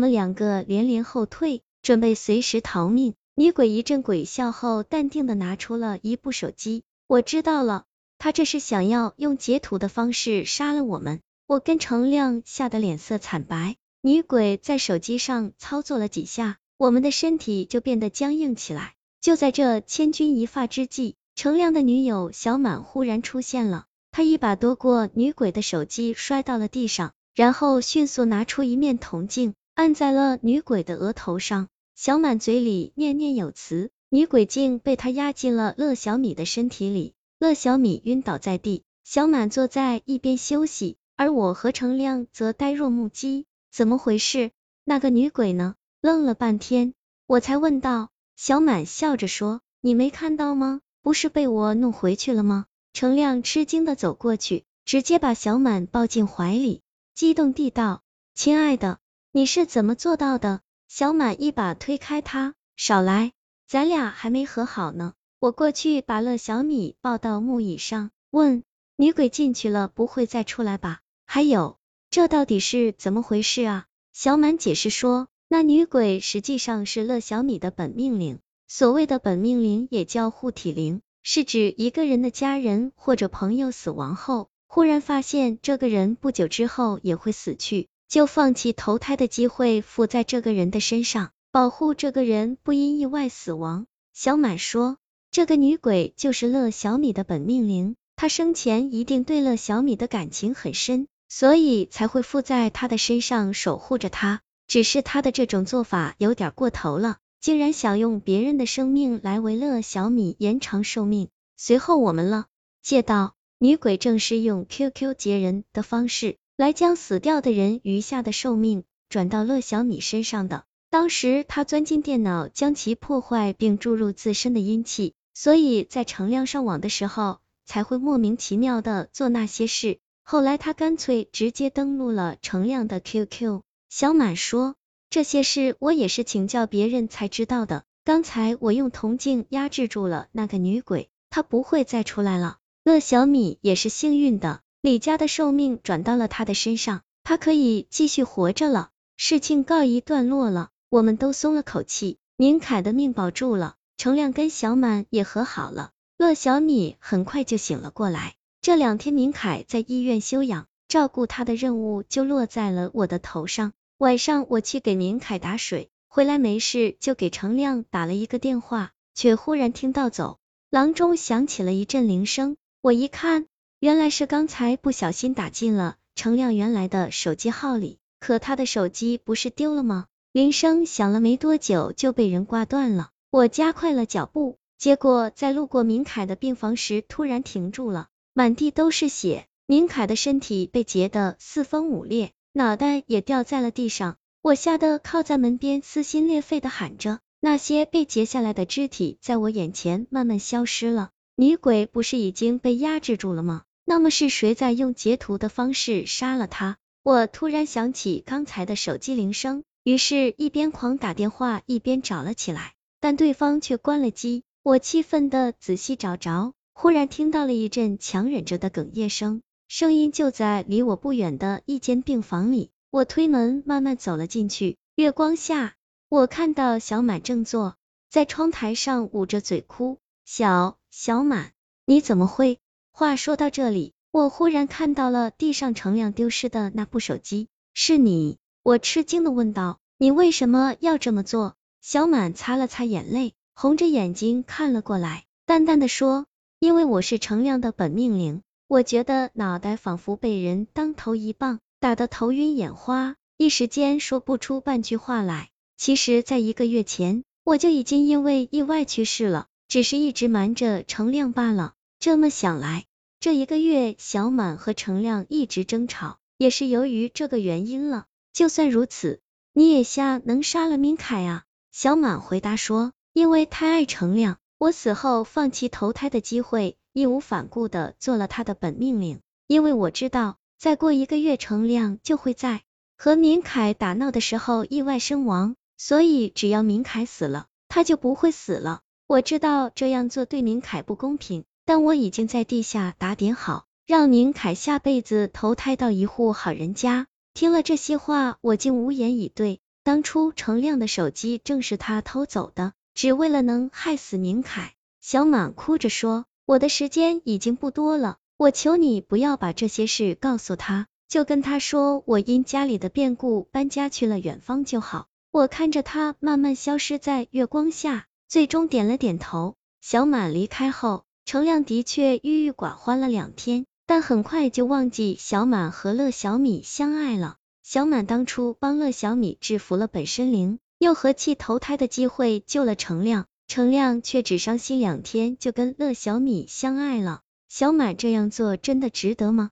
我们两个连连后退，准备随时逃命。女鬼一阵鬼笑后，淡定的拿出了一部手机。我知道了，他这是想要用截图的方式杀了我们。我跟程亮吓得脸色惨白。女鬼在手机上操作了几下，我们的身体就变得僵硬起来。就在这千钧一发之际，程亮的女友小满忽然出现了。她一把夺过女鬼的手机，摔到了地上，然后迅速拿出一面铜镜，按在了女鬼的额头上。小满嘴里念念有词，女鬼竟被他压进了乐小米的身体里，乐小米晕倒在地，小满坐在一边休息，而我和程亮则呆若木鸡。怎么回事？那个女鬼呢？愣了半天，我才问道。小满笑着说：“你没看到吗？不是被我弄回去了吗？”程亮吃惊的走过去，直接把小满抱进怀里，激动地道：“亲爱的，你是怎么做到的？”小满一把推开他，少来，咱俩还没和好呢。我过去把乐小米抱到木椅上，问女鬼进去了不会再出来吧？还有，这到底是怎么回事啊？小满解释说，那女鬼实际上是乐小米的本命灵，所谓的本命灵也叫护体灵，是指一个人的家人或者朋友死亡后，忽然发现这个人不久之后也会死去。就放弃投胎的机会，附在这个人的身上，保护这个人不因意外死亡。小满说，这个女鬼就是乐小米的本命灵，她生前一定对乐小米的感情很深，所以才会附在他的身上守护着他。只是他的这种做法有点过头了，竟然想用别人的生命来为乐小米延长寿命。随后我们了解到，女鬼正是用 QQ 截人的方式。来将死掉的人余下的寿命转到乐小米身上的。当时他钻进电脑，将其破坏并注入自身的阴气，所以在程亮上网的时候才会莫名其妙的做那些事。后来他干脆直接登录了程亮的 QQ。小满说，这些事我也是请教别人才知道的。刚才我用铜镜压制住了那个女鬼，她不会再出来了。乐小米也是幸运的。李家的寿命转到了他的身上，他可以继续活着了。事情告一段落了，我们都松了口气。明凯的命保住了，程亮跟小满也和好了。乐小米很快就醒了过来。这两天明凯在医院休养，照顾他的任务就落在了我的头上。晚上我去给明凯打水，回来没事就给程亮打了一个电话，却忽然听到走廊中响起了一阵铃声。我一看。原来是刚才不小心打进了程亮原来的手机号里，可他的手机不是丢了吗？铃声响了没多久就被人挂断了。我加快了脚步，结果在路过明凯的病房时突然停住了，满地都是血，明凯的身体被截得四分五裂，脑袋也掉在了地上。我吓得靠在门边，撕心裂肺的喊着。那些被截下来的肢体在我眼前慢慢消失了。女鬼不是已经被压制住了吗？那么是谁在用截图的方式杀了他？我突然想起刚才的手机铃声，于是一边狂打电话一边找了起来，但对方却关了机。我气愤的仔细找着，忽然听到了一阵强忍着的哽咽声，声音就在离我不远的一间病房里。我推门慢慢走了进去，月光下，我看到小满正坐在窗台上捂着嘴哭。小小满，你怎么会？话说到这里，我忽然看到了地上程亮丢失的那部手机，是你？我吃惊的问道，你为什么要这么做？小满擦了擦眼泪，红着眼睛看了过来，淡淡的说，因为我是程亮的本命灵，我觉得脑袋仿佛被人当头一棒，打得头晕眼花，一时间说不出半句话来。其实，在一个月前，我就已经因为意外去世了，只是一直瞒着程亮罢了。这么想来。这一个月，小满和程亮一直争吵，也是由于这个原因了。就算如此，你也瞎能杀了明凯啊？小满回答说，因为太爱程亮，我死后放弃投胎的机会，义无反顾的做了他的本命令。因为我知道，再过一个月，程亮就会在和明凯打闹的时候意外身亡，所以只要明凯死了，他就不会死了。我知道这样做对明凯不公平。但我已经在地下打点好，让宁凯下辈子投胎到一户好人家。听了这些话，我竟无言以对。当初程亮的手机正是他偷走的，只为了能害死宁凯。小满哭着说：“我的时间已经不多了，我求你不要把这些事告诉他，就跟他说我因家里的变故搬家去了远方就好。”我看着他慢慢消失在月光下，最终点了点头。小满离开后，程亮的确郁郁寡欢了两天，但很快就忘记小满和乐小米相爱了。小满当初帮乐小米制服了本身灵，又和气投胎的机会救了程亮，程亮却只伤心两天就跟乐小米相爱了。小满这样做真的值得吗？